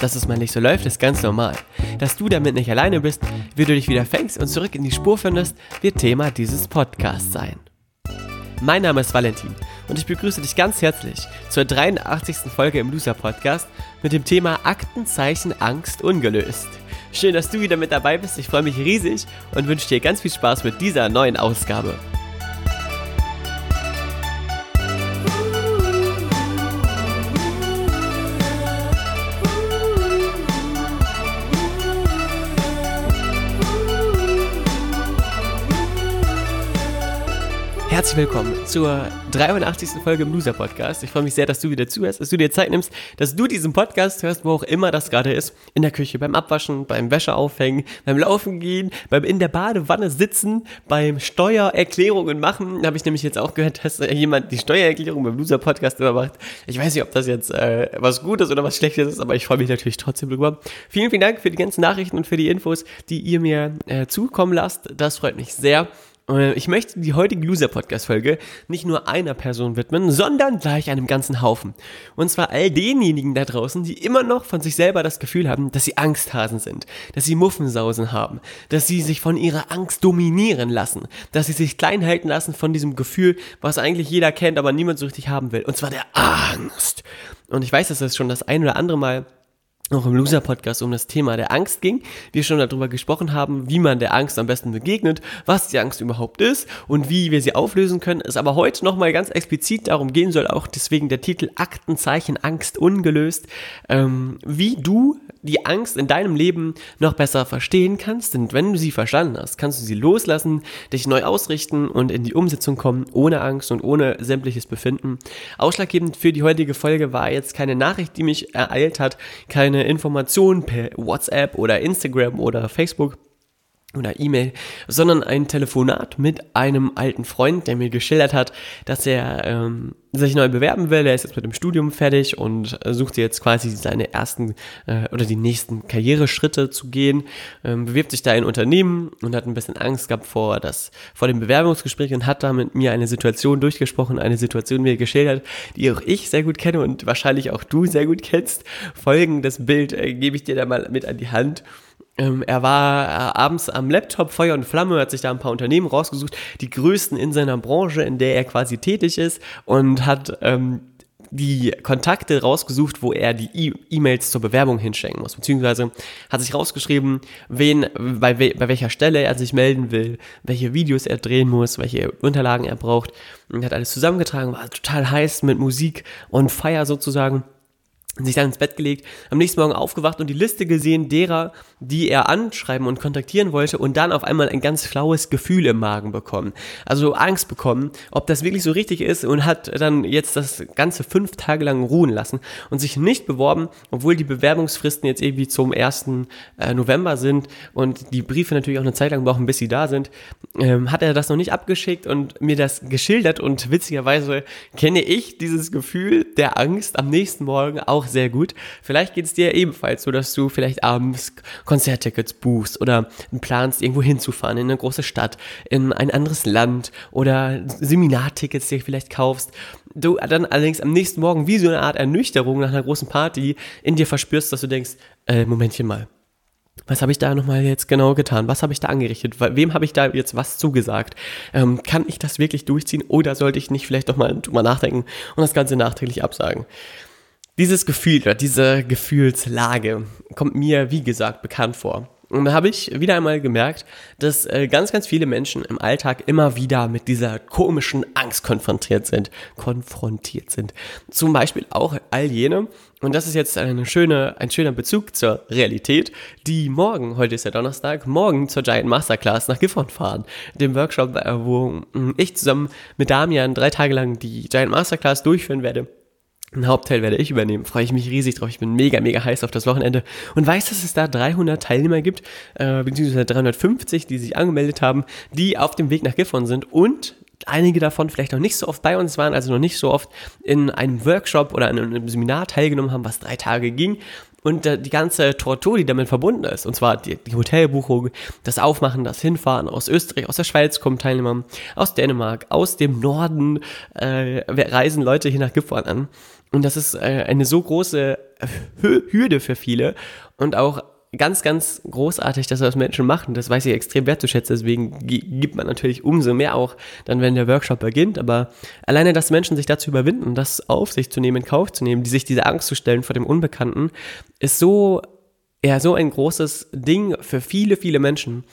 Dass es mal nicht so läuft, ist ganz normal. Dass du damit nicht alleine bist, wie du dich wieder fängst und zurück in die Spur findest, wird Thema dieses Podcasts sein. Mein Name ist Valentin und ich begrüße dich ganz herzlich zur 83. Folge im Loser Podcast mit dem Thema Aktenzeichen Angst ungelöst. Schön, dass du wieder mit dabei bist. Ich freue mich riesig und wünsche dir ganz viel Spaß mit dieser neuen Ausgabe. Herzlich willkommen zur 83. Folge im Loser Podcast. Ich freue mich sehr, dass du wieder zuhörst, dass du dir Zeit nimmst, dass du diesen Podcast hörst, wo auch immer das gerade ist. In der Küche, beim Abwaschen, beim Wäsche aufhängen, beim Laufen gehen, beim in der Badewanne sitzen, beim Steuererklärungen machen. Da habe ich nämlich jetzt auch gehört, dass jemand die Steuererklärung beim Loser Podcast immer macht. Ich weiß nicht, ob das jetzt äh, was Gutes oder was Schlechtes ist, aber ich freue mich natürlich trotzdem drüber. Vielen, vielen Dank für die ganzen Nachrichten und für die Infos, die ihr mir äh, zukommen lasst. Das freut mich sehr. Äh, ich möchte die heutige Loser-Podcast-Folge nicht nur einer Person widmen, sondern gleich einem ganzen Haufen. Und zwar all denjenigen da draußen, die immer noch von sich selber das Gefühl haben, dass sie Angsthasen sind, dass sie Muffensausen haben, dass sie sich von ihrer Angst dominieren lassen, dass sie sich klein halten lassen von diesem Gefühl, was eigentlich jeder kennt, aber niemand so richtig haben will. Und zwar der Angst. Und ich weiß, dass das schon das ein oder andere Mal auch im Loser-Podcast um das Thema der Angst ging. Wir schon darüber gesprochen haben, wie man der Angst am besten begegnet, was die Angst überhaupt ist und wie wir sie auflösen können. Es aber heute nochmal ganz explizit darum gehen soll, auch deswegen der Titel Aktenzeichen Angst ungelöst, ähm, wie du die Angst in deinem Leben noch besser verstehen kannst. Denn wenn du sie verstanden hast, kannst du sie loslassen, dich neu ausrichten und in die Umsetzung kommen, ohne Angst und ohne sämtliches Befinden. Ausschlaggebend für die heutige Folge war jetzt keine Nachricht, die mich ereilt hat, keine Information per WhatsApp oder Instagram oder Facebook oder E-Mail, sondern ein Telefonat mit einem alten Freund, der mir geschildert hat, dass er ähm, sich neu bewerben will. Er ist jetzt mit dem Studium fertig und sucht jetzt quasi seine ersten äh, oder die nächsten Karriereschritte zu gehen. Ähm, bewirbt sich da in Unternehmen und hat ein bisschen Angst gehabt vor das vor dem Bewerbungsgespräch und hat da mit mir eine Situation durchgesprochen, eine Situation mir geschildert, die auch ich sehr gut kenne und wahrscheinlich auch du sehr gut kennst. Folgendes Bild äh, gebe ich dir da mal mit an die Hand. Ähm, er war äh, abends am Laptop Feuer und Flamme, hat sich da ein paar Unternehmen rausgesucht, die größten in seiner Branche, in der er quasi tätig ist und hat ähm, die Kontakte rausgesucht, wo er die E-Mails zur Bewerbung hinschicken muss, beziehungsweise hat sich rausgeschrieben, wen, bei, we bei welcher Stelle er sich melden will, welche Videos er drehen muss, welche Unterlagen er braucht und hat alles zusammengetragen, war total heiß mit Musik und Feier sozusagen sich dann ins Bett gelegt, am nächsten Morgen aufgewacht und die Liste gesehen derer, die er anschreiben und kontaktieren wollte und dann auf einmal ein ganz flaues Gefühl im Magen bekommen. Also Angst bekommen, ob das wirklich so richtig ist und hat dann jetzt das Ganze fünf Tage lang ruhen lassen und sich nicht beworben, obwohl die Bewerbungsfristen jetzt irgendwie zum 1. Äh, November sind und die Briefe natürlich auch eine Zeit lang brauchen, bis sie da sind, ähm, hat er das noch nicht abgeschickt und mir das geschildert und witzigerweise kenne ich dieses Gefühl der Angst am nächsten Morgen auch sehr gut. Vielleicht geht es dir ebenfalls so, dass du vielleicht abends Konzerttickets buchst oder planst, irgendwo hinzufahren in eine große Stadt, in ein anderes Land oder Seminartickets dir vielleicht kaufst. Du dann allerdings am nächsten Morgen wie so eine Art Ernüchterung nach einer großen Party in dir verspürst, dass du denkst, äh, Momentchen mal. Was habe ich da nochmal jetzt genau getan? Was habe ich da angerichtet? Wem habe ich da jetzt was zugesagt? Ähm, kann ich das wirklich durchziehen oder sollte ich nicht vielleicht doch mal nachdenken und das Ganze nachträglich absagen? Dieses Gefühl oder diese Gefühlslage kommt mir, wie gesagt, bekannt vor. Und da habe ich wieder einmal gemerkt, dass äh, ganz, ganz viele Menschen im Alltag immer wieder mit dieser komischen Angst konfrontiert sind. Konfrontiert sind. Zum Beispiel auch all jene, und das ist jetzt eine schöne, ein schöner Bezug zur Realität, die morgen, heute ist ja Donnerstag, morgen zur Giant Masterclass nach Gifhorn fahren. Dem Workshop, äh, wo ich zusammen mit Damian drei Tage lang die Giant Masterclass durchführen werde Ein Hauptteil werde ich übernehmen. Freue ich mich riesig drauf. Ich bin mega, mega heiß auf das Wochenende und weiß, dass es da 300 Teilnehmer gibt, äh, beziehungsweise 350, die sich angemeldet haben, die auf dem Weg nach Gifhorn sind und einige davon vielleicht noch nicht so oft bei uns waren, also noch nicht so oft in einem Workshop oder in einem Seminar teilgenommen haben, was drei Tage ging und die ganze Tortur, die damit verbunden ist, und zwar die, die, Hotelbuchung, das Aufmachen, das Hinfahren aus Österreich, aus der Schweiz kommen Teilnehmer, aus Dänemark, aus dem Norden äh, reisen Leute hier nach Gifhorn an. Und das ist äh, eine so große Hürde für viele und auch ganz, ganz großartig, dass das Menschen machen. Das weiß ich extrem wertzuschätzen. Deswegen gibt man natürlich umso mehr auch dann, wenn der Workshop beginnt. Aber alleine, dass Menschen sich dazu überwinden, das auf sich zu nehmen, in Kauf zu nehmen, die sich diese Angst zu stellen vor dem Unbekannten, ist so, ja, so ein großes Ding für viele, viele Menschen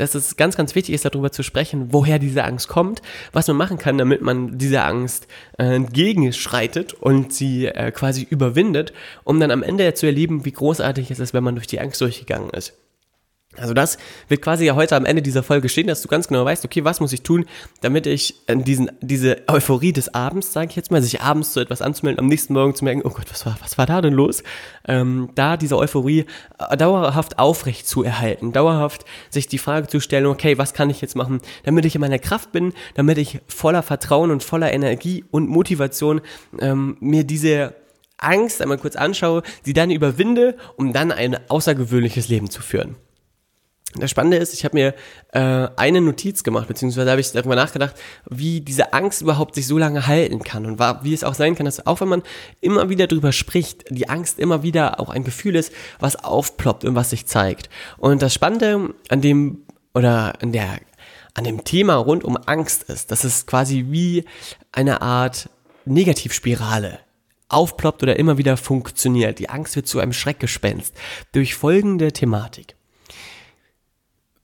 dass es ganz, ganz wichtig ist, darüber zu sprechen, woher diese Angst kommt, was man machen kann, damit man dieser Angst äh, entgegenschreitet und sie äh, quasi überwindet, um dann am Ende zu erleben, wie großartig es ist, wenn man durch die Angst durchgegangen ist. Also das wird quasi ja heute am Ende dieser Folge stehen, dass du ganz genau weißt, okay, was muss ich tun, damit ich diesen, diese Euphorie des Abends, sage ich jetzt mal, sich abends zu etwas anzumelden, am nächsten Morgen zu merken, oh Gott, was war, was war da denn los? Ähm, da diese Euphorie äh, dauerhaft aufrecht zu erhalten, dauerhaft sich die Frage zu stellen, okay, was kann ich jetzt machen, damit ich in meiner Kraft bin, damit ich voller Vertrauen und voller Energie und Motivation ähm, mir diese Angst einmal kurz anschaue, sie dann überwinde, um dann ein außergewöhnliches Leben zu führen. Das Spannende ist, ich habe mir äh, eine Notiz gemacht, beziehungsweise habe ich darüber nachgedacht, wie diese Angst überhaupt sich so lange halten kann und war, wie es auch sein kann, dass auch wenn man immer wieder drüber spricht, die Angst immer wieder auch ein Gefühl ist, was aufploppt und was sich zeigt. Und das Spannende an dem oder an der an dem Thema rund um Angst ist, dass es quasi wie eine Art Negativspirale aufploppt oder immer wieder funktioniert. Die Angst wird zu einem Schreckgespenst durch folgende Thematik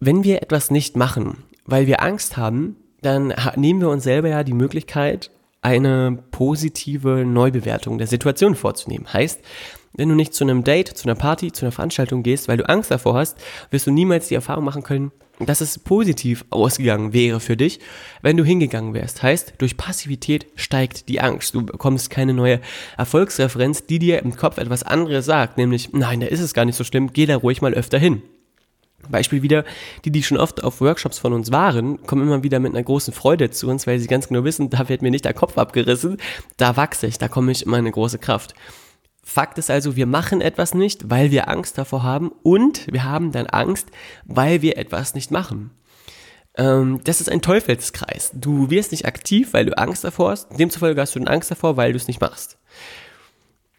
wenn wir etwas nicht machen, weil wir Angst haben, dann nehmen wir uns selber ja die Möglichkeit, eine positive Neubewertung der Situation vorzunehmen. Heißt, wenn du nicht zu einem Date, zu einer Party, zu einer Veranstaltung gehst, weil du Angst davor hast, wirst du niemals die Erfahrung machen können, dass es positiv ausgegangen wäre für dich, wenn du hingegangen wärst. Heißt, durch Passivität steigt die Angst. Du bekommst keine neue Erfolgsreferenz, die dir im Kopf etwas anderes sagt, nämlich, nein, da ist es gar nicht so schlimm, geh da ruhig mal öfter hin. Beispiel wieder, die, die schon oft auf Workshops von uns waren, kommen immer wieder mit einer großen Freude zu uns, weil sie ganz genau wissen, da wird mir nicht der Kopf abgerissen, da wachse ich, da komme ich immer eine große Kraft. Fakt ist also, wir machen etwas nicht, weil wir Angst davor haben und wir haben dann Angst, weil wir etwas nicht machen. Ähm, das ist ein Teufelskreis. Du wirst nicht aktiv, weil du Angst davor hast, demzufolge hast du dann Angst davor, weil du es nicht machst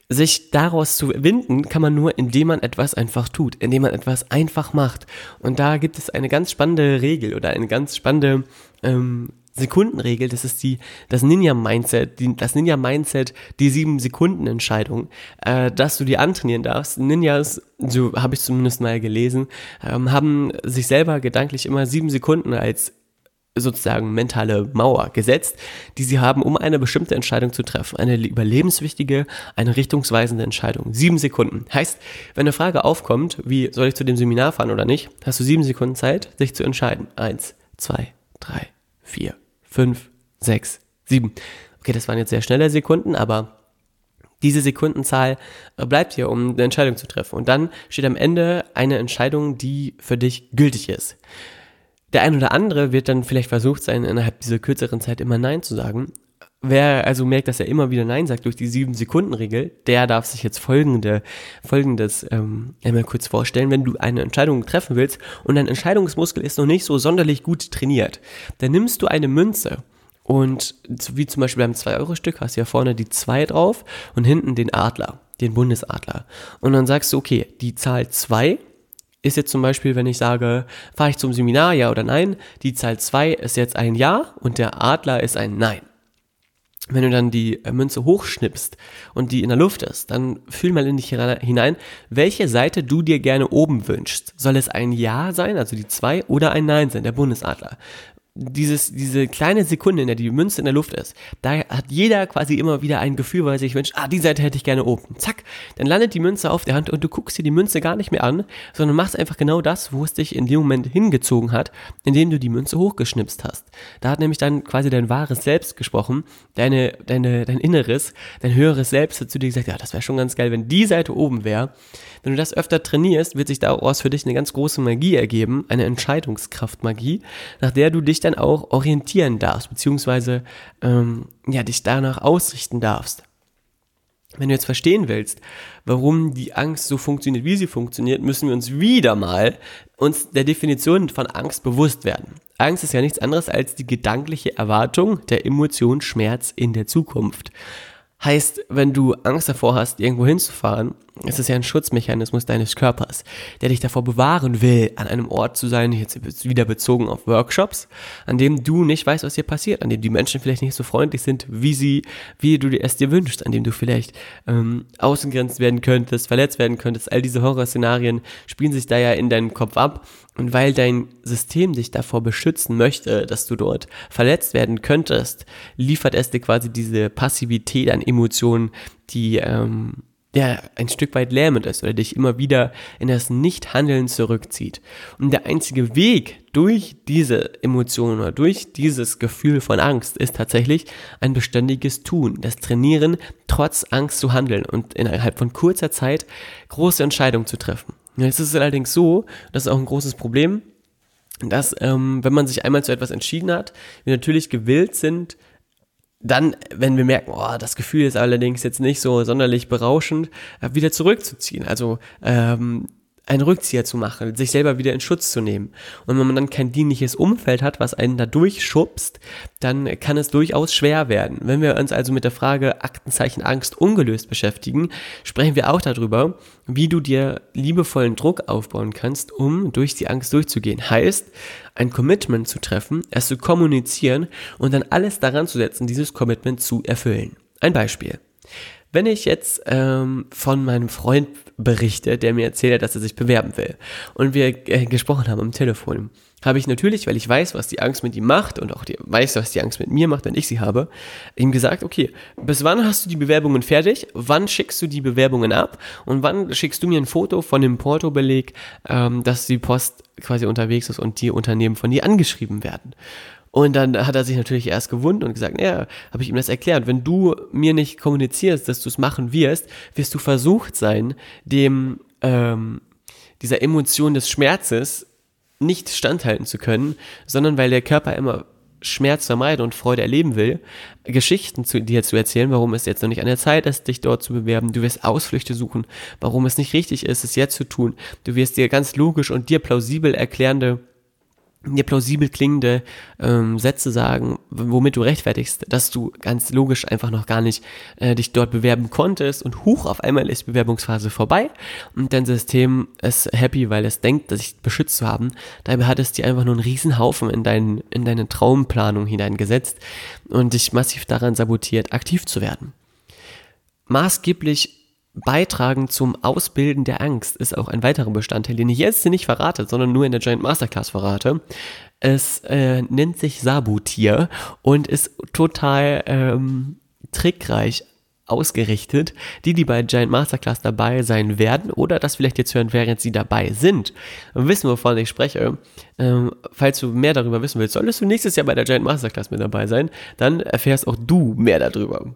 sich daraus zu winden, kann man nur, indem man etwas einfach tut, indem man etwas einfach macht. Und da gibt es eine ganz spannende Regel oder eine ganz spannende ähm, Sekundenregel. Das ist die das Ninja Mindset, die, das Ninja Mindset, die sieben Sekunden Entscheidung, äh, dass du die antrainieren darfst. Ninjas, so habe ich zumindest mal gelesen, ähm, haben sich selber gedanklich immer sieben Sekunden als sozusagen mentale Mauer gesetzt, die sie haben, um eine bestimmte Entscheidung zu treffen. Eine überlebenswichtige, eine richtungsweisende Entscheidung. Sieben Sekunden. Heißt, wenn eine Frage aufkommt, wie soll ich zu dem Seminar fahren oder nicht, hast du sieben Sekunden Zeit, sich zu entscheiden. Eins, zwei, drei, vier, fünf, sechs, sieben. Okay, das waren jetzt sehr schnelle Sekunden, aber diese Sekundenzahl äh, bleibt hier, um eine Entscheidung zu treffen. Und dann steht am Ende eine Entscheidung, die für dich gültig ist. Der ein oder andere wird dann vielleicht versucht sein, innerhalb dieser kürzeren Zeit immer Nein zu sagen. Wer also merkt, dass er immer wieder Nein sagt durch die 7-Sekunden-Regel, der darf sich jetzt folgende, folgendes ähm, einmal kurz vorstellen. Wenn du eine Entscheidung treffen willst und dein Entscheidungsmuskel ist noch nicht so sonderlich gut trainiert, dann nimmst du eine Münze und wie zum Beispiel beim 2-Euro-Stück hast du ja vorne die 2 drauf und hinten den Adler, den Bundesadler. Und dann sagst du, okay, die Zahl 2 ist jetzt zum Beispiel, wenn ich sage, fahre ich zum Seminar, ja oder nein, die Zahl 2 ist jetzt ein Ja und der Adler ist ein Nein. Wenn du dann die äh, Münze hochschnippst und die in der Luft ist, dann fühl mal in dich hinein, welche Seite du dir gerne oben wünschst. Soll es ein Ja sein, also die 2, oder ein Nein sein, der Bundesadler? Dieses, diese kleine Sekunde, in der die Münze in der Luft ist, da hat jeder quasi immer wieder ein Gefühl, weil sich wünscht, ah, die Seite hätte ich gerne oben. Zack, dann landet die Münze auf der Hand und du guckst dir die Münze gar nicht mehr an, sondern machst einfach genau das, wo es dich in dem Moment hingezogen hat, indem du die Münze hochgeschnipst hast. Da hat nämlich dann quasi dein wahres Selbst gesprochen, deine, deine, dein Inneres, dein höheres Selbst hat zu dir gesagt, ja, das wäre schon ganz geil, wenn die Seite oben wäre. Wenn du das öfter trainierst, wird sich daraus für dich eine ganz große Magie ergeben, eine Entscheidungskraftmagie, nach der du dich dann auch orientieren darfst, beziehungsweise ähm, ja, dich danach ausrichten darfst. Wenn du jetzt verstehen willst, warum die Angst so funktioniert, wie sie funktioniert, müssen wir uns wieder mal uns der Definition von Angst bewusst werden. Angst ist ja nichts anderes als die gedankliche Erwartung der Emotion Schmerz in der Zukunft. Heißt, wenn du Angst davor hast, irgendwo hinzufahren, ist es ja ein Schutzmechanismus deines Körpers, der dich davor bewahren will, an einem Ort zu sein, jetzt wieder bezogen auf Workshops, an dem du nicht weißt, was hier passiert, an dem die Menschen vielleicht nicht so freundlich sind, wie sie, wie du es dir wünschst, an dem du vielleicht ähm, ausgegrenzt werden könntest, verletzt werden könntest. All diese Horrorszenarien spielen sich da ja in deinem Kopf ab. Und weil dein System dich davor beschützen möchte, dass du dort verletzt werden könntest, liefert es dir quasi diese Passivität an Emotionen, die ähm, ja, ein Stück weit lähmend ist oder dich immer wieder in das Nichthandeln zurückzieht. Und der einzige Weg durch diese Emotionen oder durch dieses Gefühl von Angst ist tatsächlich ein beständiges Tun, das Trainieren, trotz Angst zu handeln und innerhalb von kurzer Zeit große Entscheidungen zu treffen. Jetzt ist es allerdings so, das ist auch ein großes Problem, dass ähm, wenn man sich einmal zu etwas entschieden hat, wir natürlich gewillt sind, dann, wenn wir merken, oh, das Gefühl ist allerdings jetzt nicht so sonderlich berauschend, äh, wieder zurückzuziehen. Also ähm, einen Rückzieher zu machen, sich selber wieder in Schutz zu nehmen. Und wenn man dann kein dienliches Umfeld hat, was einen da durchschubst, dann kann es durchaus schwer werden. Wenn wir uns also mit der Frage Aktenzeichen Angst ungelöst beschäftigen, sprechen wir auch darüber, wie du dir liebevollen Druck aufbauen kannst, um durch die Angst durchzugehen. Heißt, ein Commitment zu treffen, es zu kommunizieren und dann alles daran zu setzen, dieses Commitment zu erfüllen. Ein Beispiel. Wenn ich jetzt ähm, von meinem Freund berichte, der mir erzählt hat, dass er sich bewerben will und wir äh, gesprochen haben am Telefon, habe ich natürlich, weil ich weiß, was die Angst mit ihm macht und auch die, weiß, was die Angst mit mir macht, wenn ich sie habe, ihm gesagt, okay, bis wann hast du die Bewerbungen fertig? Wann schickst du die Bewerbungen ab? Und wann schickst du mir ein Foto von dem Portobeleg, ähm, dass die Post quasi unterwegs ist und die Unternehmen von dir angeschrieben werden? Und dann hat er sich natürlich erst gewundert und gesagt, ja, habe ich ihm das erklärt. Wenn du mir nicht kommunizierst, dass du es machen wirst, wirst du versucht sein, dem ähm, dieser Emotion des Schmerzes nicht standhalten zu können, sondern weil der Körper immer Schmerz vermeiden und Freude erleben will, Geschichten zu dir zu erzählen, warum es jetzt noch nicht an der Zeit ist, dich dort zu bewerben. Du wirst Ausflüchte suchen, warum es nicht richtig ist, es jetzt zu tun. Du wirst dir ganz logisch und dir plausibel erklärende dir plausibel klingende ähm, Sätze sagen, womit du rechtfertigst, dass du ganz logisch einfach noch gar nicht äh, dich dort bewerben konntest und hoch auf einmal ist Bewerbungsphase vorbei und dein System ist happy, weil es denkt, dich beschützt zu haben. Dabei hat es dir einfach nur einen riesen Haufen in, dein, in deine Traumplanung hineingesetzt und dich massiv daran sabotiert, aktiv zu werden. Maßgeblich Beitragen zum Ausbilden der Angst ist auch ein weiterer Bestandteil, den ich jetzt nicht verrate, sondern nur in der Giant Masterclass verrate. Es äh, nennt sich Sabutier und ist total ähm, trickreich ausgerichtet. Die, die bei Giant Masterclass dabei sein werden oder das vielleicht jetzt hören, während sie dabei sind, wissen, wovon ich spreche. Ähm, falls du mehr darüber wissen willst, solltest du nächstes Jahr bei der Giant Masterclass mit dabei sein, dann erfährst auch du mehr darüber.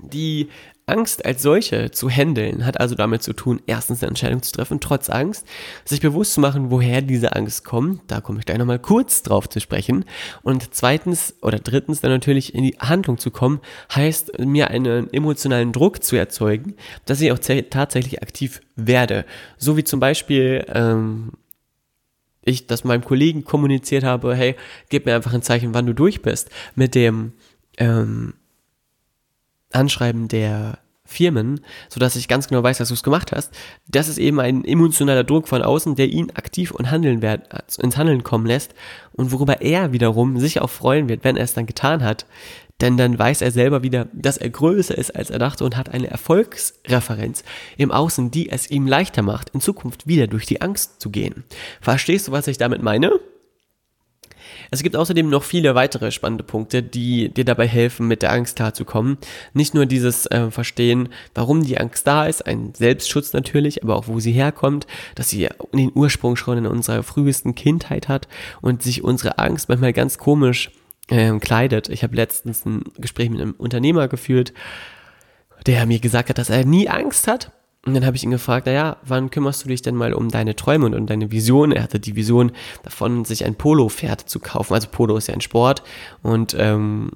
Die Angst als solche zu handeln hat also damit zu tun, erstens eine Entscheidung zu treffen, trotz Angst, sich bewusst zu machen, woher diese Angst kommt, da komme ich gleich nochmal kurz drauf zu sprechen, und zweitens oder drittens dann natürlich in die Handlung zu kommen, heißt mir einen emotionalen Druck zu erzeugen, dass ich auch tatsächlich aktiv werde. So wie zum Beispiel, ähm, ich das meinem Kollegen kommuniziert habe, hey, gib mir einfach ein Zeichen, wann du durch bist, mit dem, ähm, Anschreiben der Firmen, sodass ich ganz genau weiß, dass du es gemacht hast. Das ist eben ein emotionaler Druck von außen, der ihn aktiv und handeln wird, ins Handeln kommen lässt und worüber er wiederum sich auch freuen wird, wenn er es dann getan hat. Denn dann weiß er selber wieder, dass er größer ist, als er dachte und hat eine Erfolgsreferenz im Außen, die es ihm leichter macht, in Zukunft wieder durch die Angst zu gehen. Verstehst du, was ich damit meine? Es gibt außerdem noch viele weitere spannende Punkte, die dir dabei helfen, mit der Angst klarzukommen. Nicht nur dieses äh, Verstehen, warum die Angst da ist, ein Selbstschutz natürlich, aber auch wo sie herkommt, dass sie den Ursprung schon in unserer frühesten Kindheit hat und sich unsere Angst manchmal ganz komisch äh, kleidet. Ich habe letztens ein Gespräch mit einem Unternehmer geführt, der mir gesagt hat, dass er nie Angst hat und dann habe ich ihn gefragt, naja, wann kümmerst du dich denn mal um deine Träume und um deine Vision? Er hatte die Vision davon, sich ein Polo-Pferd zu kaufen. Also Polo ist ja ein Sport und ähm,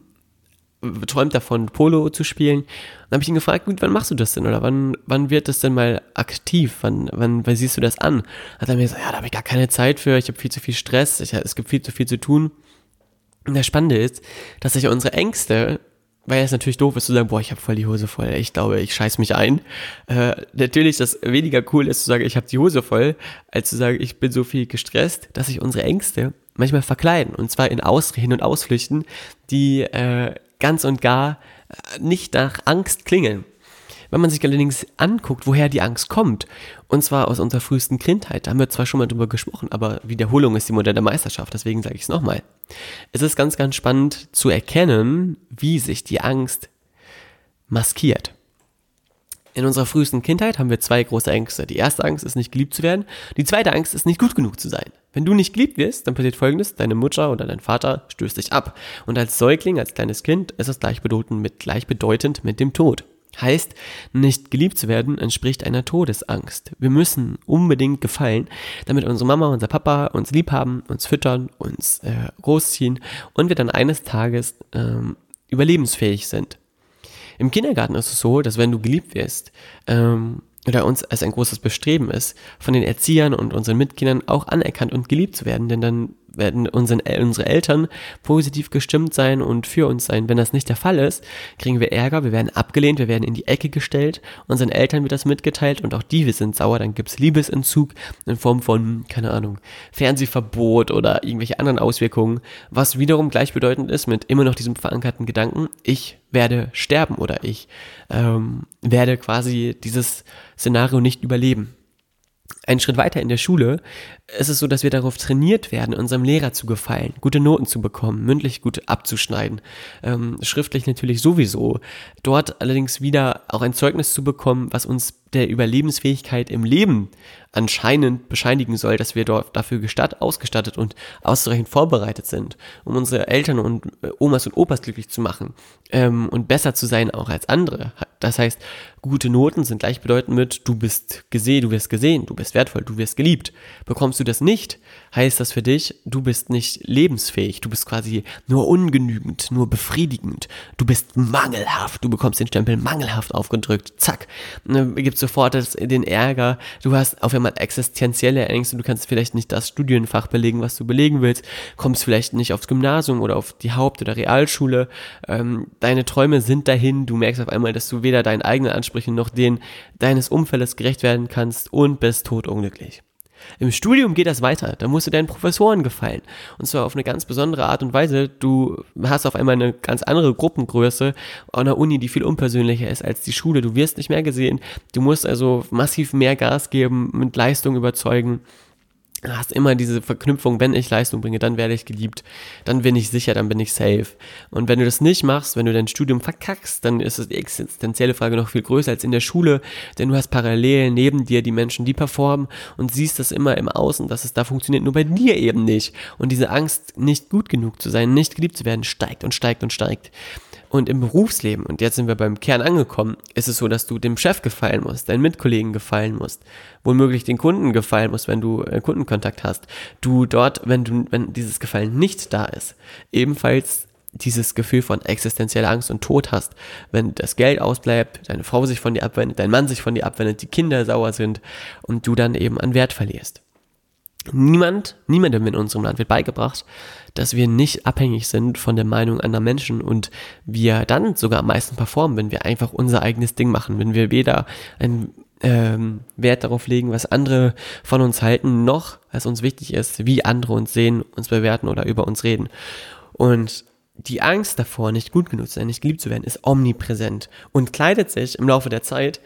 träumt davon, Polo zu spielen. Dann habe ich ihn gefragt, gut, wann machst du das denn? Oder wann, wann wird das denn mal aktiv? Wann, wann, wann siehst du das an? Hat er mir gesagt, ja, da habe ich gar keine Zeit für, ich habe viel zu viel Stress, ich, es gibt viel zu viel zu tun. Und das Spannende ist, dass sich unsere Ängste weil es natürlich doof ist zu sagen, boah, ich habe voll die Hose voll, ich glaube, ich scheiß mich ein. Äh, natürlich, das weniger cool ist zu sagen, ich habe die Hose voll, als zu sagen, ich bin so viel gestresst, dass sich unsere Ängste manchmal verkleiden. Und zwar in Ausreden und Ausflüchten, die äh, ganz und gar äh, nicht nach Angst klingeln. Wenn man sich allerdings anguckt, woher die Angst kommt, und zwar aus unserer frühesten Kindheit, da haben wir zwar schon mal drüber gesprochen, aber Wiederholung ist die Mutter der Meisterschaft, deswegen sage ich es nochmal. Es ist ganz, ganz spannend zu erkennen, wie sich die Angst maskiert. In unserer frühesten Kindheit haben wir zwei große Ängste. Die erste Angst ist nicht geliebt zu werden. Die zweite Angst ist nicht gut genug zu sein. Wenn du nicht geliebt wirst, dann passiert folgendes, deine Mutter oder dein Vater stößt dich ab. Und als Säugling, als kleines Kind, ist es gleichbedeutend mit, gleichbedeutend mit dem Tod. Heißt, nicht geliebt zu werden entspricht einer Todesangst. Wir müssen unbedingt gefallen, damit unsere Mama, unser Papa uns lieb haben, uns füttern, uns äh, großziehen und wir dann eines Tages ähm, überlebensfähig sind. Im Kindergarten ist es so, dass wenn du geliebt wirst, ähm, oder uns als ein großes Bestreben ist, von den Erziehern und unseren Mitkindern auch anerkannt und geliebt zu werden, denn dann werden unseren, unsere Eltern positiv gestimmt sein und für uns sein. Wenn das nicht der Fall ist, kriegen wir Ärger, wir werden abgelehnt, wir werden in die Ecke gestellt, unseren Eltern wird das mitgeteilt und auch die wir sind sauer, dann gibt's Liebesentzug in Form von, keine Ahnung, Fernsehverbot oder irgendwelche anderen Auswirkungen, was wiederum gleichbedeutend ist mit immer noch diesem verankerten Gedanken, ich werde sterben oder ich ähm, werde quasi dieses Szenario nicht überleben einen Schritt weiter in der Schule ist es so, dass wir darauf trainiert werden, unserem Lehrer zu gefallen, gute Noten zu bekommen, mündlich gut abzuschneiden, ähm, schriftlich natürlich sowieso. Dort allerdings wieder auch ein Zeugnis zu bekommen, was uns der Überlebensfähigkeit im Leben anscheinend bescheinigen soll, dass wir dort dafür gestatt, ausgestattet und ausreichend vorbereitet sind, um unsere Eltern und äh, Omas und Opas glücklich zu machen ähm, und besser zu sein auch als andere. Das heißt, gute Noten sind gleichbedeutend mit du bist gesehen, du wirst gesehen, du bist wertvoll, du wirst geliebt. Bekommst du das nicht, heißt das für dich, du bist nicht lebensfähig, du bist quasi nur ungenügend, nur befriedigend, du bist mangelhaft, du bekommst den Stempel mangelhaft aufgedrückt, zack, gibt sofort das, den Ärger, du hast auf einmal existenzielle Ängste, du kannst vielleicht nicht das Studienfach belegen, was du belegen willst, kommst vielleicht nicht aufs Gymnasium oder auf die Haupt- oder Realschule, ähm, deine Träume sind dahin, du merkst auf einmal, dass du weder deinen eigenen Ansprüchen noch denen deines Umfeldes gerecht werden kannst und bist totunglücklich. Im Studium geht das weiter. Da musst du deinen Professoren gefallen. Und zwar auf eine ganz besondere Art und Weise. Du hast auf einmal eine ganz andere Gruppengröße an der Uni, die viel unpersönlicher ist als die Schule. Du wirst nicht mehr gesehen. Du musst also massiv mehr Gas geben, mit Leistung überzeugen hast immer diese Verknüpfung, wenn ich Leistung bringe, dann werde ich geliebt, dann bin ich sicher, dann bin ich safe. Und wenn du das nicht machst, wenn du dein Studium verkackst, dann ist die existenzielle Frage noch viel größer als in der Schule, denn du hast parallel neben dir die Menschen, die performen und siehst das immer im Außen, dass es da funktioniert, nur bei dir eben nicht. Und diese Angst, nicht gut genug zu sein, nicht geliebt zu werden, steigt und steigt und steigt. Und im Berufsleben, und jetzt sind wir beim Kern angekommen, ist es so, dass du dem Chef gefallen musst, deinen Mitkollegen gefallen musst, womöglich den Kunden gefallen musst, wenn du äh, Kundenkontakt hast. Du dort, wenn du, wenn dieses Gefallen nicht da ist, ebenfalls dieses Gefühl von existenzieller Angst und Tod hast, wenn das Geld ausbleibt, deine Frau sich von dir abwendet, dein Mann sich von dir abwendet, die Kinder sauer sind und du dann eben an Wert verlierst. Niemand, niemandem in unserem Land wird beigebracht, dass wir nicht abhängig sind von der Meinung anderer Menschen und wir dann sogar am meisten performen, wenn wir einfach unser eigenes Ding machen, wenn wir weder einen ähm, Wert darauf legen, was andere von uns halten, noch was uns wichtig ist, wie andere uns sehen, uns bewerten oder über uns reden. Und die Angst davor, nicht gut genug zu sein, nicht geliebt zu werden, ist omnipräsent und kleidet sich im Laufe der Zeit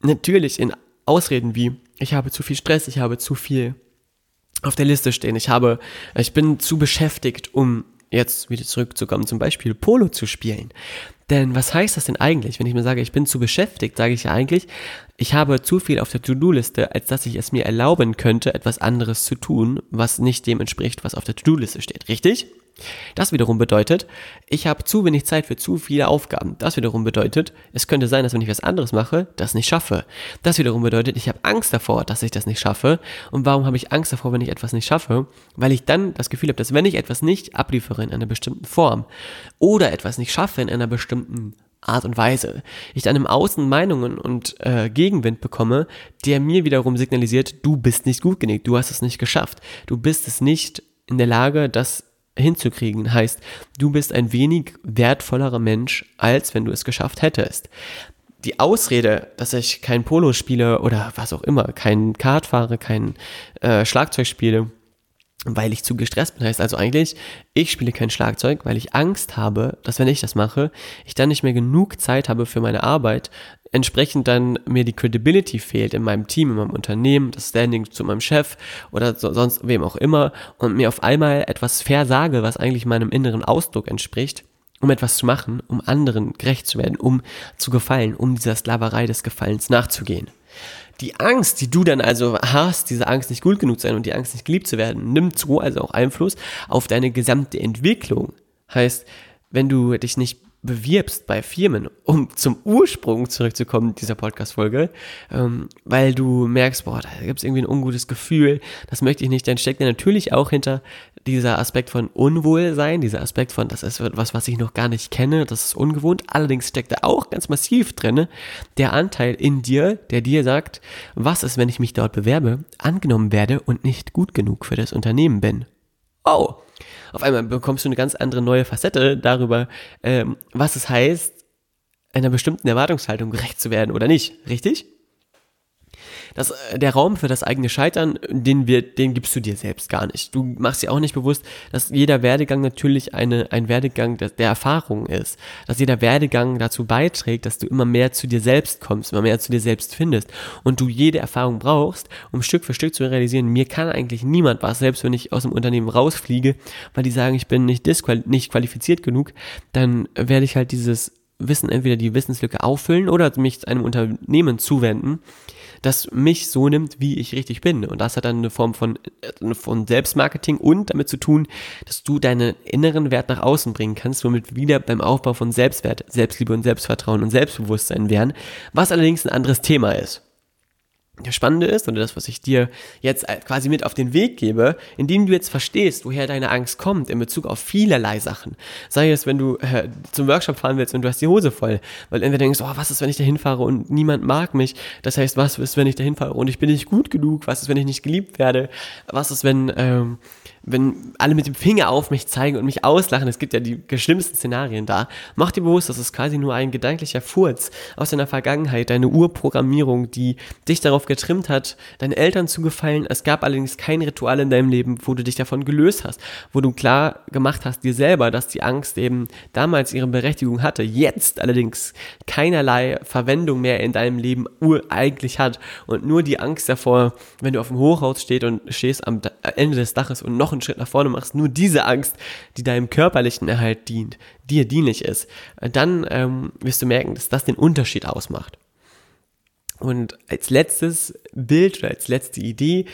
natürlich in Ausreden wie, ich habe zu viel Stress, ich habe zu viel auf der Liste stehen. Ich habe, ich bin zu beschäftigt, um jetzt wieder zurückzukommen, zum Beispiel Polo zu spielen. Denn was heißt das denn eigentlich? Wenn ich mir sage, ich bin zu beschäftigt, sage ich ja eigentlich, ich habe zu viel auf der To-Do-Liste, als dass ich es mir erlauben könnte, etwas anderes zu tun, was nicht dem entspricht, was auf der To-Do-Liste steht. Richtig? Das wiederum bedeutet, ich habe zu wenig Zeit für zu viele Aufgaben. Das wiederum bedeutet, es könnte sein, dass wenn ich was anderes mache, das nicht schaffe. Das wiederum bedeutet, ich habe Angst davor, dass ich das nicht schaffe. Und warum habe ich Angst davor, wenn ich etwas nicht schaffe? Weil ich dann das Gefühl habe, dass wenn ich etwas nicht abliefere in einer bestimmten Form oder etwas nicht schaffe in einer bestimmten Art und Weise, ich dann im Außen Meinungen und äh, Gegenwind bekomme, der mir wiederum signalisiert, du bist nicht gut genug, du hast es nicht geschafft, du bist es nicht in der Lage, das hinzukriegen. Heißt, du bist ein wenig wertvollerer Mensch, als wenn du es geschafft hättest. Die Ausrede, dass ich kein Polo spiele oder was auch immer, kein Kart fahre, kein äh, Schlagzeug spiele, weil ich zu gestresst bin. Heißt also eigentlich, ich spiele kein Schlagzeug, weil ich Angst habe, dass wenn ich das mache, ich dann nicht mehr genug Zeit habe für meine Arbeit, entsprechend dann mir die Credibility fehlt in meinem Team, in meinem Unternehmen, das Standing zu meinem Chef oder so, sonst wem auch immer und mir auf einmal etwas versage, was eigentlich meinem inneren Ausdruck entspricht, um etwas zu machen, um anderen gerecht zu werden, um zu gefallen, um dieser Sklaverei des Gefallens nachzugehen. Die Angst, die du dann also hast, diese Angst nicht gut genug zu sein und die Angst nicht geliebt zu werden, nimmt so also auch Einfluss auf deine gesamte Entwicklung. Heißt, wenn du dich nicht bewirbst bei Firmen, um zum Ursprung zurückzukommen dieser Podcast-Folge, ähm, weil du merkst, boah, da gibt es irgendwie ein ungutes Gefühl, das möchte ich nicht, dann steckt ja natürlich auch hinter dieser Aspekt von Unwohlsein, dieser Aspekt von, das ist was, was ich noch gar nicht kenne, das ist ungewohnt. Allerdings steckt da auch ganz massiv drin der Anteil in dir, der dir sagt, was ist, wenn ich mich dort bewerbe, angenommen werde und nicht gut genug für das Unternehmen bin. Oh, auf einmal bekommst du eine ganz andere neue Facette darüber, ähm, was es heißt, einer bestimmten Erwartungshaltung gerecht zu werden oder nicht. Richtig? Das, äh, der Raum für das eigene Scheitern, den wir, den gibst du dir selbst gar nicht. Du machst dir auch nicht bewusst, dass jeder Werdegang natürlich eine, ein Werdegang der, der Erfahrung ist. Dass jeder Werdegang dazu beiträgt, dass du immer mehr zu dir selbst kommst, immer mehr zu dir selbst findest. Und du jede Erfahrung brauchst, um Stück für Stück zu realisieren, mir kann eigentlich niemand was, selbst wenn ich aus dem Unternehmen rausfliege, weil die sagen, ich bin nicht, nicht qualifiziert genug, dann werde ich halt dieses Wissen, entweder die Wissenslücke auffüllen oder mich einem Unternehmen zuwenden, das mich so nimmt, wie ich richtig bin. Und das hat dann eine Form von, äh, von Selbstmarketing und damit zu tun, dass du deinen inneren Wert nach außen bringen kannst, womit wieder beim Aufbau von Selbstwert, Selbstliebe und Selbstvertrauen und Selbstbewusstsein wären, was allerdings ein anderes Thema ist das Spannende ist und das, was ich dir jetzt quasi mit auf den Weg gebe, indem du jetzt verstehst, woher deine Angst kommt in Bezug auf vielerlei Sachen. Sei es, wenn du äh, zum Workshop fahren willst und du hast die Hose voll, weil entweder denkst, oh, was ist, wenn ich da hinfahre und niemand mag mich? Das heißt, was ist, wenn ich da hinfahre und ich bin nicht gut genug? Was ist, wenn ich nicht geliebt werde? Was ist, wenn ähm, wenn alle mit dem Finger auf mich zeigen und mich auslachen, es gibt ja die schlimmsten Szenarien da, mach dir bewusst, das ist quasi nur ein gedanklicher Furz aus deiner Vergangenheit, deine Urprogrammierung, die dich darauf getrimmt hat, deinen Eltern zu gefallen. Es gab allerdings kein Ritual in deinem Leben, wo du dich davon gelöst hast, wo du klar gemacht hast dir selber, dass die Angst eben damals ihre Berechtigung hatte, jetzt allerdings keinerlei Verwendung mehr in deinem Leben eigentlich hat und nur die Angst davor, wenn du auf dem Hochhaus stehst und stehst am Ende des Daches und noch noch einen Schritt nach vorne machst, nur diese Angst, die deinem körperlichen Erhalt dient, dir dienlich ist, dann ähm, wirst du merken, dass das den Unterschied ausmacht. Und als letztes Bild oder als letzte Idee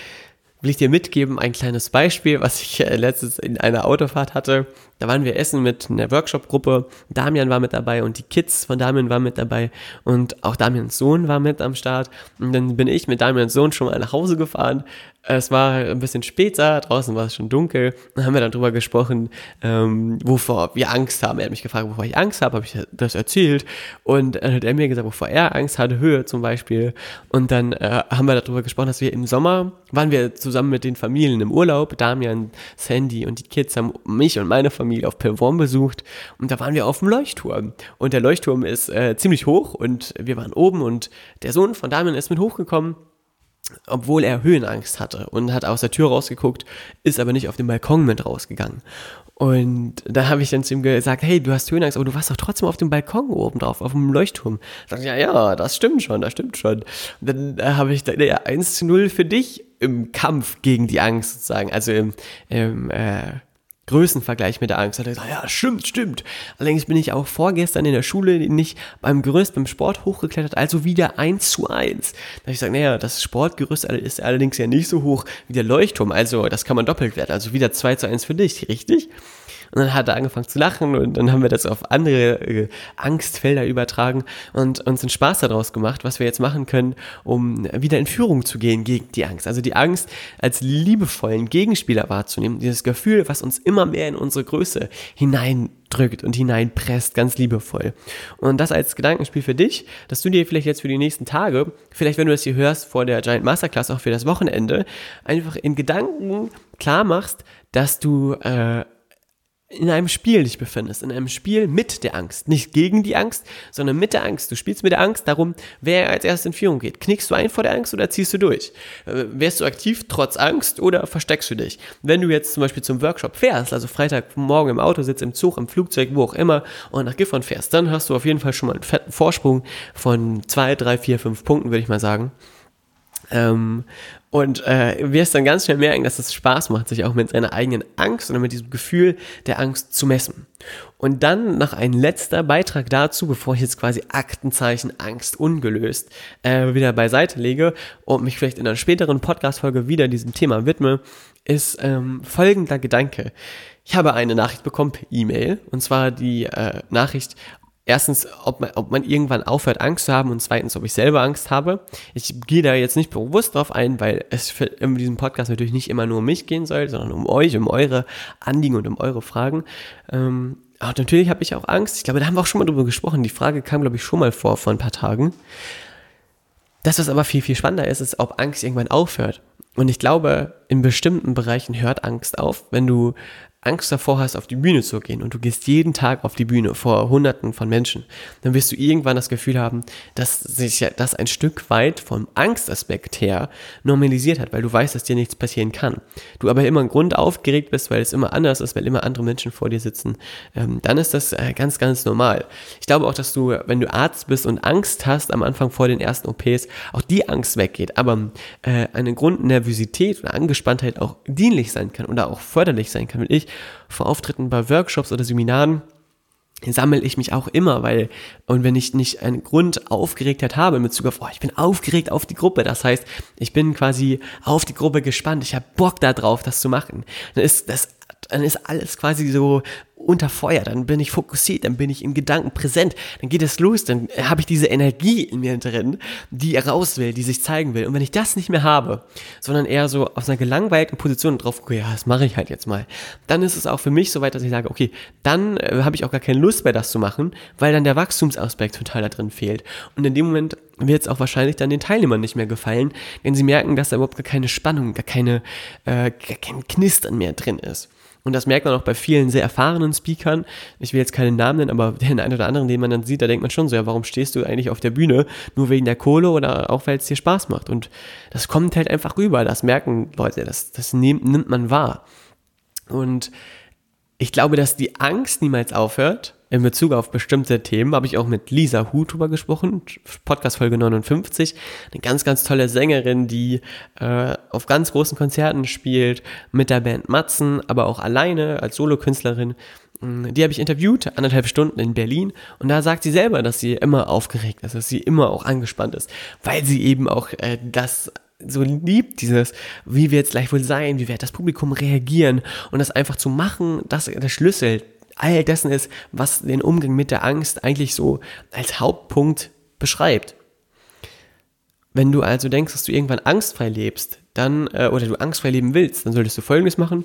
will ich dir mitgeben, ein kleines Beispiel, was ich äh, letztes in einer Autofahrt hatte. Da waren wir essen mit einer Workshop-Gruppe. Damian war mit dabei und die Kids von Damian waren mit dabei und auch Damians Sohn war mit am Start. Und dann bin ich mit Damians Sohn schon mal nach Hause gefahren. Es war ein bisschen später, draußen war es schon dunkel. Dann haben wir dann drüber gesprochen, ähm, wovor wir Angst haben. Er hat mich gefragt, wovor ich Angst habe, habe ich das erzählt. Und dann hat er mir gesagt, wovor er Angst hatte, Höhe zum Beispiel. Und dann äh, haben wir darüber gesprochen, dass wir im Sommer, waren wir zusammen mit den Familien im Urlaub. Damian, Sandy und die Kids haben mich und meine Familie Familie auf Perform besucht und da waren wir auf dem Leuchtturm. Und der Leuchtturm ist äh, ziemlich hoch und wir waren oben und der Sohn von Damian ist mit hochgekommen obwohl er Höhenangst hatte und hat aus der Tür rausgeguckt, ist aber nicht auf den Balkon mit rausgegangen. Und da habe ich dann zu ihm gesagt, hey, du hast Höhenangst, aber du warst doch trotzdem auf dem Balkon oben drauf, auf dem Leuchtturm. Sagt ja, ja, das stimmt schon, das stimmt schon. Und dann äh, habe ich da, ja, 1 zu 0 für dich im Kampf gegen die Angst sozusagen, also im, im äh, Größenvergleich mit der Angst. Hat er gesagt, ja, stimmt, stimmt. Allerdings bin ich auch vorgestern in der Schule nicht beim Gerüst, beim Sport hochgeklettert, also wieder eins zu eins. Da habe ich gesagt, naja, das Sportgerüst ist allerdings ja nicht so hoch wie der Leuchtturm, also das kann man doppelt werden, also wieder zwei zu eins für dich, richtig? Und dann hat er angefangen zu lachen und dann haben wir das auf andere äh, Angstfelder übertragen und uns einen Spaß daraus gemacht, was wir jetzt machen können, um wieder in Führung zu gehen gegen die Angst. Also die Angst als liebevollen Gegenspieler wahrzunehmen, dieses Gefühl, was uns immer mehr in unsere Größe hineindrückt und hineinpresst, ganz liebevoll. Und das als Gedankenspiel für dich, dass du dir vielleicht jetzt für die nächsten Tage, vielleicht wenn du das hier hörst vor der Giant Masterclass auch für das Wochenende, einfach in Gedanken klar machst, dass du äh, in einem Spiel dich befindest, in einem Spiel mit der Angst. Nicht gegen die Angst, sondern mit der Angst. Du spielst mit der Angst darum, wer als erstes in Führung geht. Knickst du ein vor der Angst oder ziehst du durch? Äh, wärst du aktiv trotz Angst oder versteckst du dich? Wenn du jetzt zum Beispiel zum Workshop fährst, also Freitagmorgen im Auto sitzt, im Zug, im Flugzeug, wo auch immer und nach Gifhorn fährst, dann hast du auf jeden Fall schon mal einen fetten Vorsprung von zwei, drei, vier, fünf Punkten, würde ich mal sagen. Ähm, und äh, wirst dann ganz schnell merken, dass es Spaß macht, sich auch mit seiner eigenen Angst oder mit diesem Gefühl der Angst zu messen. Und dann noch ein letzter Beitrag dazu, bevor ich jetzt quasi Aktenzeichen Angst ungelöst äh, wieder beiseite lege und mich vielleicht in einer späteren Podcast-Folge wieder diesem Thema widme, ist ähm, folgender Gedanke. Ich habe eine Nachricht bekommen per E-Mail und zwar die äh, Nachricht erstens, ob man, ob man irgendwann aufhört, Angst zu haben und zweitens, ob ich selber Angst habe. Ich gehe da jetzt nicht bewusst drauf ein, weil es in diesem Podcast natürlich nicht immer nur um mich gehen soll, sondern um euch, um eure Anliegen und um eure Fragen. Ähm, aber natürlich habe ich auch Angst. Ich glaube, da haben wir auch schon mal drüber gesprochen. Die Frage kam, glaube ich, schon mal vor, vor ein paar Tagen. Das, was aber viel, viel spannender ist, ist, ob Angst irgendwann aufhört. Und ich glaube, in bestimmten Bereichen hört Angst auf, wenn du Angst davor hast, auf die Bühne zu gehen und du gehst jeden Tag auf die Bühne vor Hunderten von Menschen, dann wirst du irgendwann das Gefühl haben, dass sich das ein Stück weit vom Angstaspekt her normalisiert hat, weil du weißt, dass dir nichts passieren kann. Du aber immer im Grund aufgeregt bist, weil es immer anders ist, weil immer andere Menschen vor dir sitzen, ähm, dann ist das äh, ganz, ganz normal. Ich glaube auch, dass du, wenn du Arzt bist und Angst hast am Anfang vor den ersten OPs, auch die Angst weggeht, aber äh, eine Grundnervosität oder Angespanntheit auch dienlich sein kann oder auch förderlich sein kann. Und ich vor Auftritten bei Workshops oder Seminaren sammle ich mich auch immer, weil, und wenn ich nicht einen Grund Aufgeregtheit habe in Bezug auf, oh, ich bin aufgeregt auf die Gruppe, das heißt, ich bin quasi auf die Gruppe gespannt, ich habe Bock da drauf, das zu machen, dann ist das dann ist alles quasi so unter Feuer, dann bin ich fokussiert, dann bin ich im Gedanken präsent, dann geht es los, dann habe ich diese Energie in mir drin, die raus will, die sich zeigen will. Und wenn ich das nicht mehr habe, sondern eher so aus einer gelangweilten Position drauf gucke, ja, das mache ich halt jetzt mal, dann ist es auch für mich so weit, dass ich sage, okay, dann äh, habe ich auch gar keine Lust mehr, das zu machen, weil dann der Wachstumsaspekt total da drin fehlt. Und in dem Moment wird es auch wahrscheinlich dann den Teilnehmern nicht mehr gefallen, wenn sie merken, dass da überhaupt gar keine Spannung, gar keine, äh, gar kein Knistern mehr drin ist. Und das merkt man auch bei vielen sehr erfahrenen Speakern. Ich will jetzt keinen Namen nennen, aber den einen oder anderen, den man dann sieht, da denkt man schon so, ja, warum stehst du eigentlich auf der Bühne? Nur wegen der Kohle oder auch weil es dir Spaß macht? Und das kommt halt einfach rüber. Das merken Leute, das, das nimmt, nimmt man wahr. Und ich glaube, dass die Angst niemals aufhört, in Bezug auf bestimmte Themen habe ich auch mit Lisa Hu drüber gesprochen, Podcast Folge 59, eine ganz, ganz tolle Sängerin, die äh, auf ganz großen Konzerten spielt, mit der Band Matzen, aber auch alleine als Solokünstlerin. Mm, die habe ich interviewt, anderthalb Stunden in Berlin, und da sagt sie selber, dass sie immer aufgeregt ist, dass sie immer auch angespannt ist, weil sie eben auch äh, das so liebt, dieses, wie wird es gleich wohl sein, wie wird das Publikum reagieren? Und das einfach zu machen, das ist der Schlüssel all dessen ist, was den Umgang mit der Angst eigentlich so als Hauptpunkt beschreibt. Wenn du also denkst, dass du irgendwann angstfrei lebst, dann, äh, oder du angstfrei leben willst, dann solltest du folgendes machen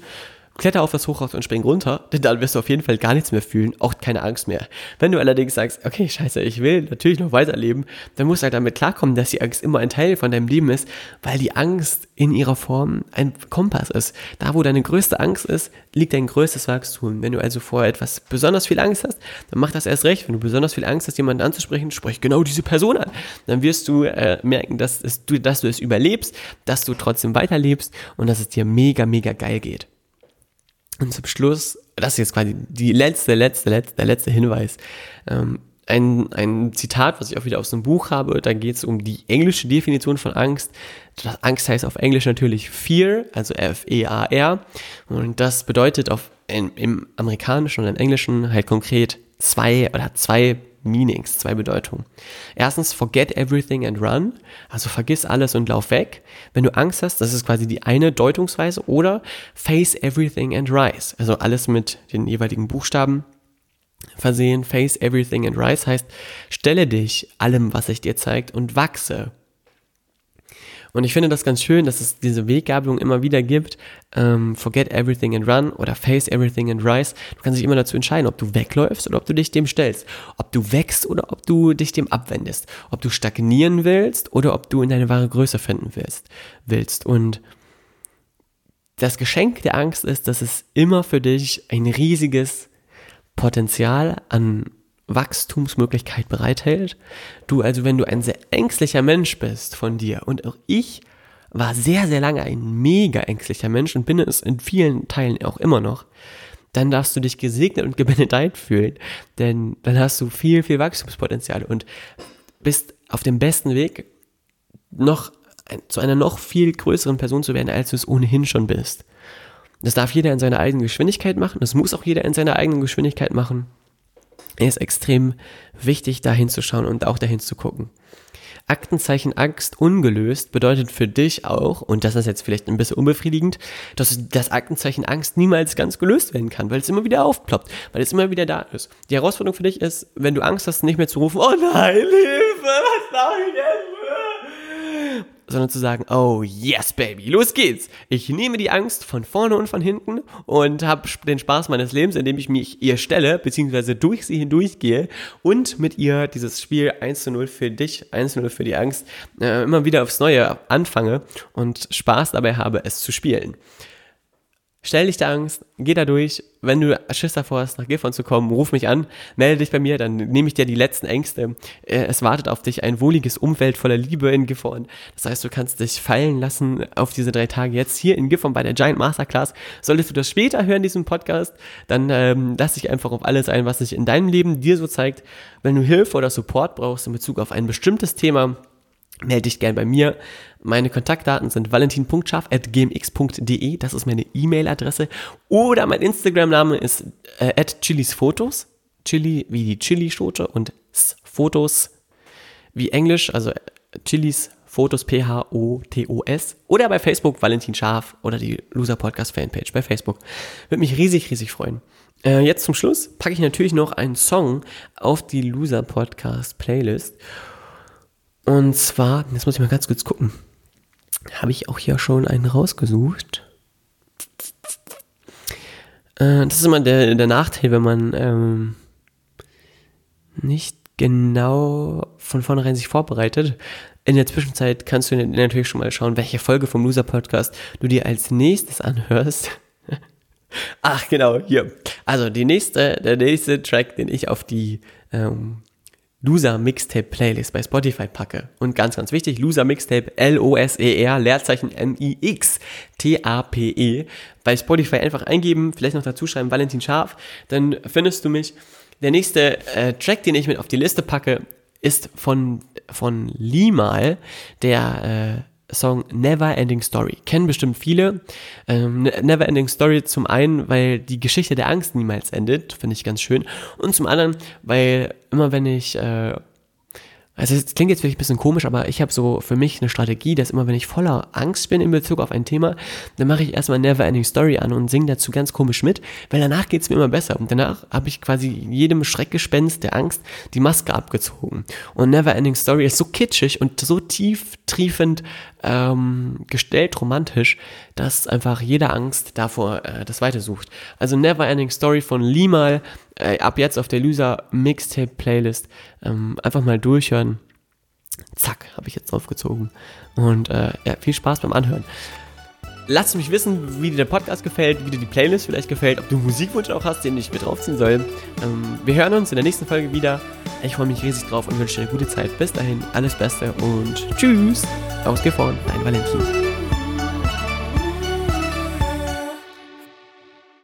kletter auf das Hochhaus und spring runter, denn dann wirst du auf jeden Fall gar nichts mehr fühlen, auch keine Angst mehr. Wenn du allerdings sagst, okay, scheiße, ich will natürlich noch weiterleben, dann musst du halt damit klarkommen, dass die Angst immer ein Teil von deinem Leben ist, weil die Angst in ihrer Form ein Kompass ist. Da, wo deine größte Angst ist, liegt dein größtes Wachstum. Wenn du also vor etwas besonders viel Angst hast, dann mach das erst recht. Wenn du besonders viel Angst hast, jemanden anzusprechen, sprich genau diese Person an. Dann wirst du äh, merken, dass, es, dass du es überlebst, dass du trotzdem weiterlebst und dass es dir mega, mega geil geht. Und zum Schluss, das ist jetzt quasi die letzte, letzte, letzte, der letzte Hinweis. Ähm, ein, ein Zitat, was ich auch wieder aus einem Buch habe. Da geht es um die englische Definition von Angst. Angst heißt auf Englisch natürlich Fear, also F-E-A-R. Und das bedeutet auf, in, im Amerikanischen und im Englischen halt konkret zwei oder zwei Meanings, zwei Bedeutungen. Erstens, forget everything and run, also vergiss alles und lauf weg. Wenn du Angst hast, das ist quasi die eine Deutungsweise, oder face everything and rise, also alles mit den jeweiligen Buchstaben versehen. Face everything and rise heißt, stelle dich allem, was sich dir zeigt und wachse. Und ich finde das ganz schön, dass es diese Weggabelung immer wieder gibt. Ähm, forget everything and run oder face everything and rise. Du kannst dich immer dazu entscheiden, ob du wegläufst oder ob du dich dem stellst. Ob du wächst oder ob du dich dem abwendest. Ob du stagnieren willst oder ob du in deine wahre Größe finden willst. willst. Und das Geschenk der Angst ist, dass es immer für dich ein riesiges Potenzial an Wachstumsmöglichkeit bereithält. Du also, wenn du ein sehr ängstlicher Mensch bist von dir und auch ich war sehr, sehr lange ein mega ängstlicher Mensch und bin es in vielen Teilen auch immer noch, dann darfst du dich gesegnet und gebenedeit fühlen, denn dann hast du viel, viel Wachstumspotenzial und bist auf dem besten Weg, noch zu einer noch viel größeren Person zu werden, als du es ohnehin schon bist. Das darf jeder in seiner eigenen Geschwindigkeit machen. Das muss auch jeder in seiner eigenen Geschwindigkeit machen. Es ist extrem wichtig, da hinzuschauen und auch dahin zu gucken. Aktenzeichen Angst ungelöst bedeutet für dich auch, und das ist jetzt vielleicht ein bisschen unbefriedigend, dass das Aktenzeichen Angst niemals ganz gelöst werden kann, weil es immer wieder aufploppt, weil es immer wieder da ist. Die Herausforderung für dich ist, wenn du Angst hast, nicht mehr zu rufen, oh nein, Hilfe, was mache ich jetzt? Sondern zu sagen, oh yes, baby, los geht's. Ich nehme die Angst von vorne und von hinten und habe den Spaß meines Lebens, indem ich mich ihr stelle, beziehungsweise durch sie hindurchgehe und mit ihr dieses Spiel 1 zu 0 für dich, 1 zu 0 für die Angst, äh, immer wieder aufs Neue anfange und Spaß dabei habe, es zu spielen. Stell dich der Angst, geh da durch. Wenn du Schiss davor hast, nach Gifhorn zu kommen, ruf mich an, melde dich bei mir, dann nehme ich dir die letzten Ängste. Äh, es wartet auf dich ein wohliges Umfeld voller Liebe in Gifhorn. Das heißt, du kannst dich fallen lassen auf diese drei Tage jetzt hier in Gifhorn bei der Giant Masterclass. Solltest du das später hören, diesen Podcast, dann ähm, lass dich einfach auf alles ein, was sich in deinem Leben dir so zeigt. Wenn du Hilfe oder Support brauchst in Bezug auf ein bestimmtes Thema, melde dich gern bei mir. Meine Kontaktdaten sind valentin.schaff.gmx.de, das ist meine E-Mail-Adresse. Oder mein Instagram-Name ist äh, chilisfotos, Chili wie die Chili-Schote und Fotos wie Englisch, also äh, Chilis Fotos P-H-O-T-O-S oder bei Facebook Valentin Scharf oder die Loser Podcast Fanpage bei Facebook. Würde mich riesig, riesig freuen. Äh, jetzt zum Schluss packe ich natürlich noch einen Song auf die Loser Podcast Playlist. Und zwar, jetzt muss ich mal ganz kurz gucken. Habe ich auch hier schon einen rausgesucht. Äh, das ist immer der, der Nachteil, wenn man ähm, nicht genau von vornherein sich vorbereitet. In der Zwischenzeit kannst du natürlich schon mal schauen, welche Folge vom Loser Podcast du dir als nächstes anhörst. Ach, genau, hier. Also die nächste, der nächste Track, den ich auf die ähm, Loser Mixtape Playlist bei Spotify packe. Und ganz, ganz wichtig, Loser Mixtape L-O-S-E-R, Leerzeichen M-I-X-T-A-P-E. Bei Spotify einfach eingeben, vielleicht noch dazu schreiben, Valentin Scharf, dann findest du mich. Der nächste äh, Track, den ich mit auf die Liste packe, ist von, von Limal, der äh, Song Never Ending Story. Kennen bestimmt viele. Ähm, ne-, Never Ending Story zum einen, weil die Geschichte der Angst niemals endet, finde ich ganz schön. Und zum anderen, weil immer wenn ich äh, also es klingt jetzt vielleicht ein bisschen komisch, aber ich habe so für mich eine Strategie, dass immer wenn ich voller Angst bin in Bezug auf ein Thema, dann mache ich erstmal Never Ending Story an und singe dazu ganz komisch mit, weil danach geht's mir immer besser. Und danach habe ich quasi jedem Schreckgespenst der Angst die Maske abgezogen. Und Never Ending Story ist so kitschig und so tief triefend ähm, gestellt romantisch, dass einfach jede Angst davor äh, das Weite sucht. Also Never Ending Story von Limal, äh, ab jetzt auf der Loser Mixtape Playlist, ähm, einfach mal durchhören. Zack, habe ich jetzt draufgezogen. Und äh, ja, viel Spaß beim Anhören. Lass mich wissen, wie dir der Podcast gefällt, wie dir die Playlist vielleicht gefällt, ob du Musikwunsch auch hast, den ich mit draufziehen soll. Ähm, wir hören uns in der nächsten Folge wieder. Ich freue mich riesig drauf und wünsche dir eine gute Zeit. Bis dahin, alles Beste und tschüss. Ausgefahren, dein Valentin.